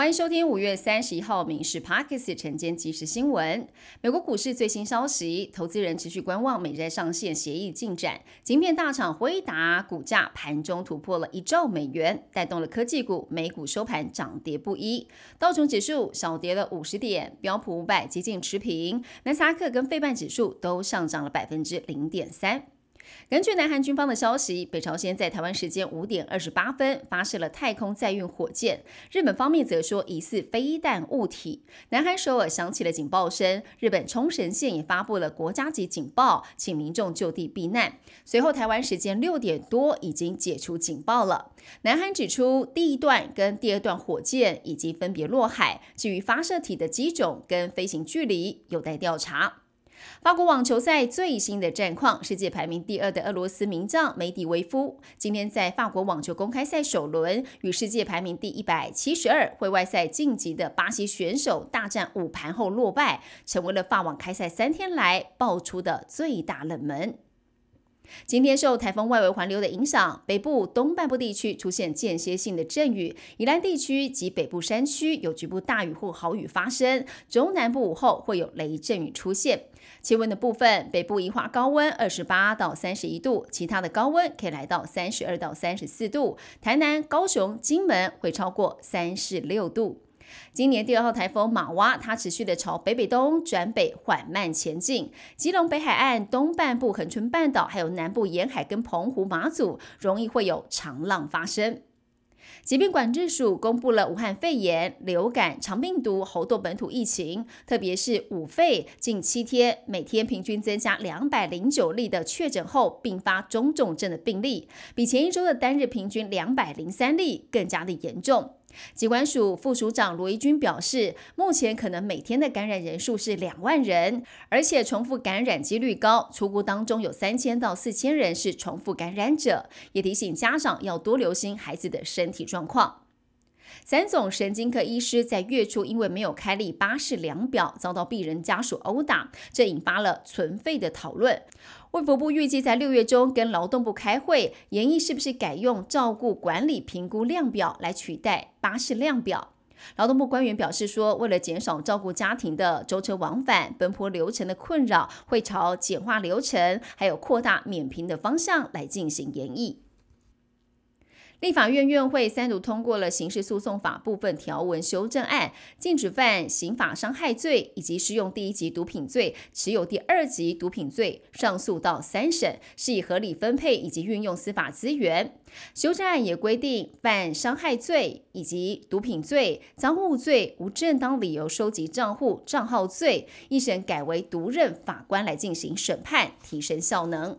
欢迎收听五月三十一号《民事 Parkes》晨间即时新闻。美国股市最新消息，投资人持续观望美债上限协议进展。晶片大厂辉达股价盘中突破了一兆美元，带动了科技股。美股收盘涨跌不一，道琼指数小跌了五十点，标普五百接近持平，纳斯达克跟费半指数都上涨了百分之零点三。根据南韩军方的消息，北朝鲜在台湾时间五点二十八分发射了太空载运火箭。日本方面则说疑似飞弹物体。南韩首尔响起了警报声，日本冲绳县也发布了国家级警报，请民众就地避难。随后台湾时间六点多已经解除警报了。南韩指出，第一段跟第二段火箭已经分别落海，至于发射体的机种跟飞行距离有待调查。法国网球赛最新的战况，世界排名第二的俄罗斯名将梅迪维夫，今天在法国网球公开赛首轮与世界排名第一百七十二、会外赛晋级的巴西选手大战五盘后落败，成为了法网开赛三天来爆出的最大冷门。今天受台风外围环流的影响，北部东半部地区出现间歇性的阵雨，宜兰地区及北部山区有局部大雨或豪雨发生，中南部午后会有雷阵雨出现。气温的部分，北部宜化高温二十八到三十一度，其他的高温可以来到三十二到三十四度，台南、高雄、金门会超过三十六度。今年第二号台风马哇，它持续的朝北北东转北缓慢前进。基隆北海岸东半部、恒春半岛，还有南部沿海跟澎湖、马祖，容易会有长浪发生。疾病管制署公布了武汉肺炎、流感、肠病毒、猴痘本土疫情，特别是五肺近七天每天平均增加两百零九例的确诊后并发中重症的病例，比前一周的单日平均两百零三例更加的严重。疾管署副署长罗一军表示，目前可能每天的感染人数是两万人，而且重复感染几率高，出估当中有三千到四千人是重复感染者，也提醒家长要多留心孩子的身体状况。三总神经科医师在月初因为没有开立巴士量表，遭到病人家属殴打，这引发了存废的讨论。卫福部预计在六月中跟劳动部开会，研议是不是改用照顾管理评估量表来取代巴士量表。劳动部官员表示说，为了减少照顾家庭的舟车往返、奔波流程的困扰，会朝简化流程还有扩大免评的方向来进行研议。立法院院会三读通过了刑事诉讼法部分条文修正案，禁止犯刑法伤害罪以及适用第一级毒品罪、持有第二级毒品罪上诉到三审，是以合理分配以及运用司法资源。修正案也规定，犯伤害罪以及毒品罪、赃物罪、无正当理由收集账户账号罪，一审改为独任法官来进行审判，提升效能。